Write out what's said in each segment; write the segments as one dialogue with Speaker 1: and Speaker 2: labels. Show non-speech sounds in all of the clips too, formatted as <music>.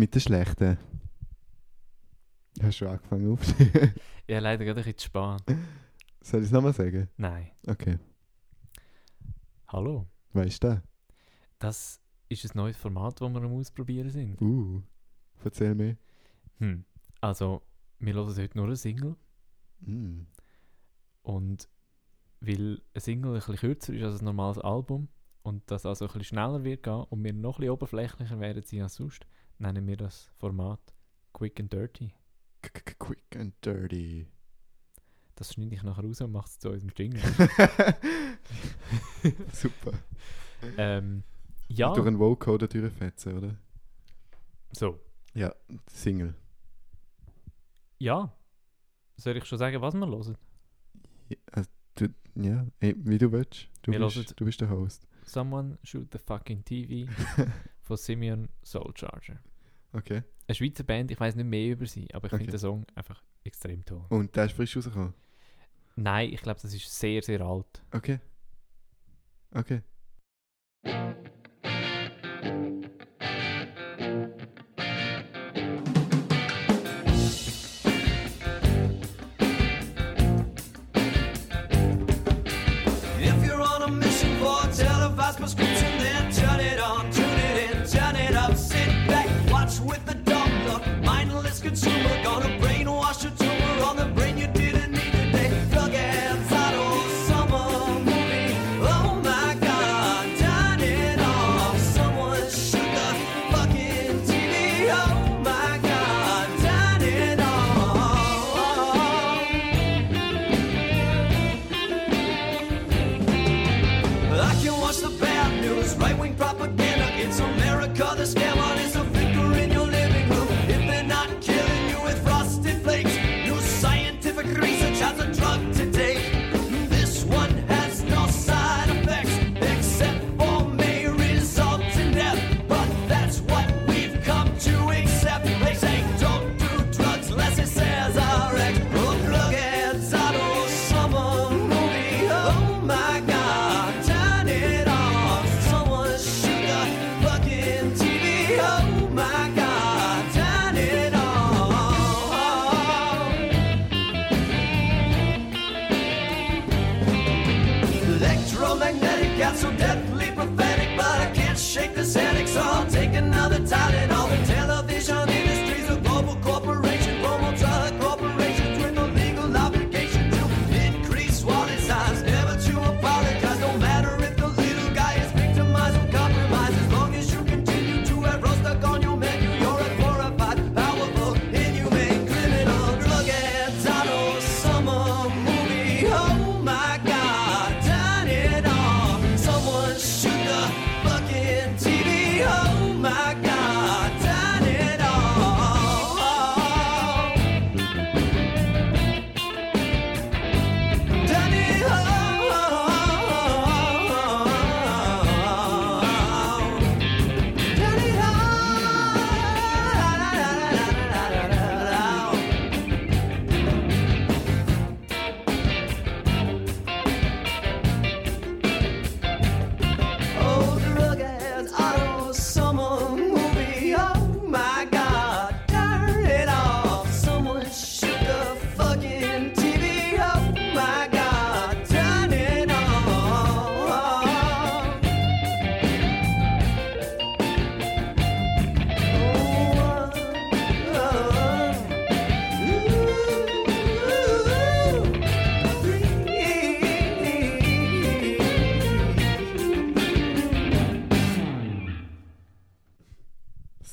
Speaker 1: mit der schlechten. Hast du schon angefangen auf? <laughs>
Speaker 2: Ja, leider gerade ein bisschen zu spät.
Speaker 1: Soll ich es nochmal sagen?
Speaker 2: Nein.
Speaker 1: Okay.
Speaker 2: Hallo.
Speaker 1: Weißt du
Speaker 2: Das ist ein neues Format, das wir am Ausprobieren sind.
Speaker 1: Uh, erzähl mir.
Speaker 2: Hm. Also, wir hören heute nur eine Single.
Speaker 1: Mm.
Speaker 2: Und weil eine Single ein bisschen kürzer ist als ein normales Album und das also ein bisschen schneller wird gehen und wir noch ein bisschen oberflächlicher werden als sonst, nennen wir das Format Quick and Dirty.
Speaker 1: Quick and dirty.
Speaker 2: Das schneide ich nachher raus und mache es zu unserem Jingle. <laughs>
Speaker 1: Super.
Speaker 2: ähm, ja,
Speaker 1: Durch einen Vocoder durchfetzen, oder?
Speaker 2: so.
Speaker 1: Ja, Single.
Speaker 2: Ja. Soll ich schon sagen, was wir hören?
Speaker 1: Ja, also, du, ja eh, wie du willst. Du
Speaker 2: Wir
Speaker 1: bist, du bist der Host.
Speaker 2: Someone Shoot the Fucking TV von <laughs> Simeon Soul Charger.
Speaker 1: Okay.
Speaker 2: Eine Schweizer Band, ich weiß nicht mehr über sie, aber ich
Speaker 1: Okay.
Speaker 2: finde den Song einfach extrem toll.
Speaker 1: Und der ist frisch rausgekommen?
Speaker 2: Nein, ich glaube, das ist sehr, sehr alt.
Speaker 1: Okay. Okay.
Speaker 3: as a drug Electromagnetic got so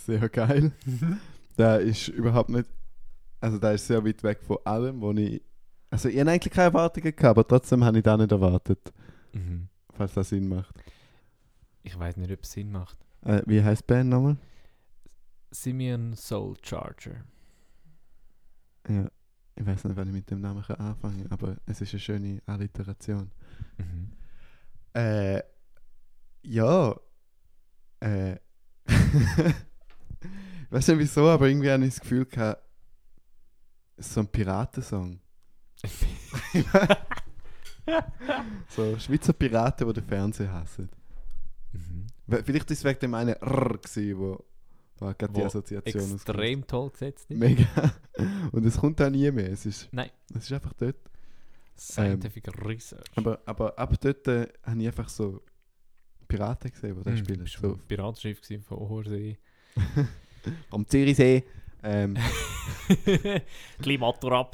Speaker 1: Sehr geil. der ist überhaupt nicht. Also, der ist sehr weit weg von allem, wo ich. Also, ich hatte eigentlich keine Erwartungen, gehabt, aber trotzdem habe ich das nicht erwartet,
Speaker 2: Mhm.
Speaker 1: falls das Sinn macht.
Speaker 2: Ich weiß nicht, ob es Sinn macht.
Speaker 1: Äh, wie heißt die Band nochmal?
Speaker 2: Simeon Soul Charger.
Speaker 1: Ja. Ich weiß nicht, wann ich mit dem Namen kann anfangen kann, aber es ist eine schöne Alliteration.
Speaker 2: Mhm.
Speaker 1: Äh. Ja. Äh. <laughs> ich weiß nicht wieso, aber irgendwie habe ich das Gefühl gehabt, es ist so ein Piratensong. <laughs> so Schweizer Piraten, die den Fernseher hassen.
Speaker 2: mhm.
Speaker 1: Vielleicht ist es wegen dem einen R, gewesen, wo, War gerade die Assoziation
Speaker 2: extrem toll gesetzt ist.
Speaker 1: Mega. Und es kommt auch nie mehr. Es ist,
Speaker 2: Nein.
Speaker 1: es ist einfach dort.
Speaker 2: Scientific Research.
Speaker 1: Aber, aber ab dort äh, habe ich einfach so Piraten gesehen, die da
Speaker 2: Hm,
Speaker 1: spielen. So,
Speaker 2: Piratenschiff von Hohersee. <laughs> <laughs>
Speaker 1: am Zürichsee. Ähm, <laughs>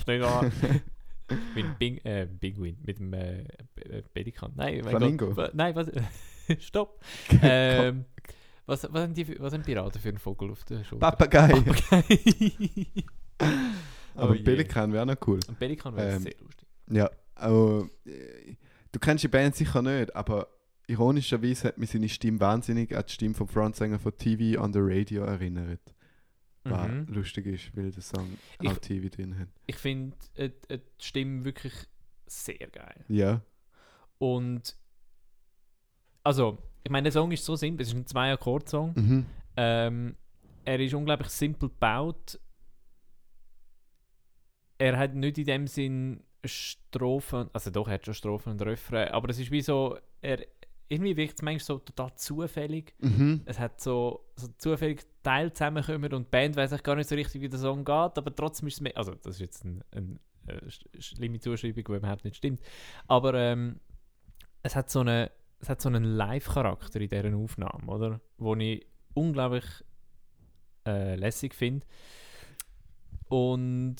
Speaker 2: nicht wahr? <laughs> mit dem Ping, äh, Pinguin, mit dem äh, äh, Pelikan. Nein,
Speaker 1: Flamingo.
Speaker 2: Gott. Nein, was? Stopp. ähm, was, was, haben die, was haben Piraten für einen Vogel auf der Schulter?
Speaker 1: Papagei.
Speaker 2: Papagei.
Speaker 1: Aber
Speaker 2: Oh
Speaker 1: ein. Pelikan wäre noch cool.
Speaker 2: Ein Pelikan wäre
Speaker 1: Ähm,
Speaker 2: sehr lustig.
Speaker 1: Ja, äh, du kennst die Band sicher nicht, aber ironischerweise hat mich seine Stimme wahnsinnig an die Stimme vom Frontsänger von TV on the Radio erinnert. Was
Speaker 2: Mhm.
Speaker 1: lustig ist, weil der Song
Speaker 2: Ich-
Speaker 1: auch TV drin hat.
Speaker 2: Ich finde äh, äh, die Stimme wirklich sehr geil.
Speaker 1: Ja.
Speaker 2: Und also, ich meine, der Song ist so simpel, es ist ein Zwei-Akkord-Song.
Speaker 1: Mhm.
Speaker 2: Ähm, er ist unglaublich simpel gebaut. Er hat nicht in dem Sinn Strophen, also doch, er hat schon Strophen und Refrain, aber es ist wie so, er, irgendwie wirkt es manchmal so total zufällig.
Speaker 1: Mhm.
Speaker 2: Es hat so, so zufällig Teile zusammenkommen und die Band weiß gar nicht so richtig, wie der Song geht, aber trotzdem ist es mehr, also das ist jetzt eine ein, äh, sch- schlimme Zuschreibung, die überhaupt nicht stimmt, aber ähm, es hat so eine es hat so einen Live-Charakter in dieser Aufnahme, oder? Wo ich unglaublich äh, lässig finde. Und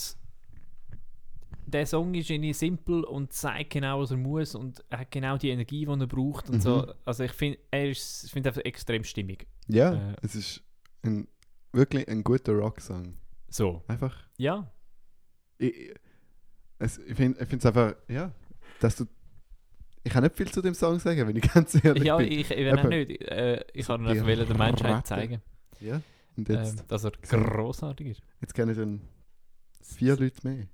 Speaker 2: der Song ist irgendwie simpel und zeigt genau, was er muss und er hat genau die Energie, die er braucht und
Speaker 1: Mhm.
Speaker 2: so. Also ich finde, er ist, ich finde einfach extrem stimmig.
Speaker 1: Ja,
Speaker 2: Äh.
Speaker 1: es ist ein, wirklich ein guter Rocksong.
Speaker 2: So.
Speaker 1: Einfach.
Speaker 2: Ja.
Speaker 1: Ich, ich- es, ich finde es einfach, ja, dass du. Ich kann nicht viel zu dem Song sagen, wenn ich <laughs> ganz ehrlich
Speaker 2: Ja,
Speaker 1: bin.
Speaker 2: ich, ich will auch nicht. Äh, ich kann einfach
Speaker 1: die
Speaker 2: wollen der Menschheit zeigen,
Speaker 1: ja. Und jetzt,
Speaker 2: ähm, dass er großartig ist.
Speaker 1: jetzt kennen dann vier Leute mehr.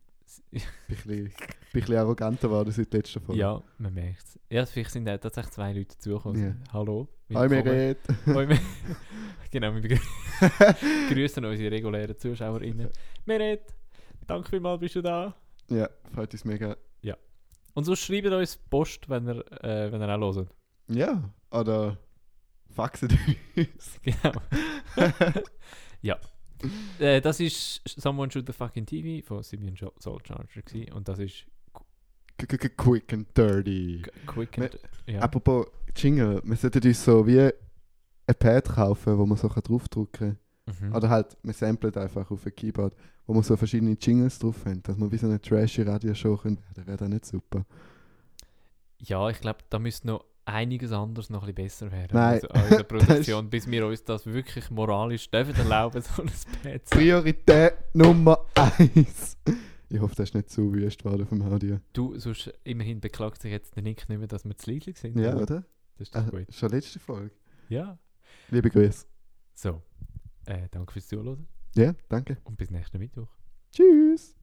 Speaker 1: Ein bisschen, bin ein bisschen arroganter geworden seit der letzten Folge.
Speaker 2: Ja, man merkt es. Ja, vielleicht sind auch tatsächlich zwei Leute dazugekommen.
Speaker 1: Ja.
Speaker 2: Hallo.
Speaker 1: Hi. Meret.
Speaker 2: Hoi, <laughs> genau, wir begrü <laughs> grüßen unsere regulären ZuschauerInnen. Meret, danke vielmals, bist du da.
Speaker 1: ja, freut uns mega.
Speaker 2: Und sonst schreibt uns Post, wenn ihr, äh, wenn ihr auch hört.
Speaker 1: Ja, oder faxen uns. <laughs>
Speaker 2: Genau. ja. <laughs> Äh, das ist Someone Shoot the Fucking TV von Simeon Soul Charger gewesen. und das ist
Speaker 1: Quick and dirty.
Speaker 2: Qu- Quick and... Ja.
Speaker 1: Apropos Jingle, wir sollten uns so wie ein Pad kaufen, wo man so kann draufdrücken kann.
Speaker 2: Mhm.
Speaker 1: Oder halt, man samplet einfach auf ein Keyboard, wo man so verschiedene Jingles drauf haben, dass man wie so eine trashy Radioshow können. Das wäre dann nicht super.
Speaker 2: Ja, ich glaube, da müsste noch einiges anderes noch ein bisschen besser werden.
Speaker 1: Nein.
Speaker 2: Also unserer <laughs> Produktion, bis wir uns das wirklich moralisch dürfen erlauben, so ein zu
Speaker 1: Priorität Nummer eins. Ich hoffe, das ist nicht zu wüst worden vom Audio.
Speaker 2: Du, sonst immerhin beklagt sich jetzt der Nick nicht mehr, dass wir zu leidlich sind.
Speaker 1: Ja, oder?
Speaker 2: Das ist doch
Speaker 1: Äh,
Speaker 2: gut.
Speaker 1: schon letzte Folge.
Speaker 2: Ja.
Speaker 1: Liebe Grüße.
Speaker 2: So. Äh, danke fürs Zuhören
Speaker 1: Ja, danke.
Speaker 2: und bis nächsten Mittwoch.
Speaker 1: Tschüss.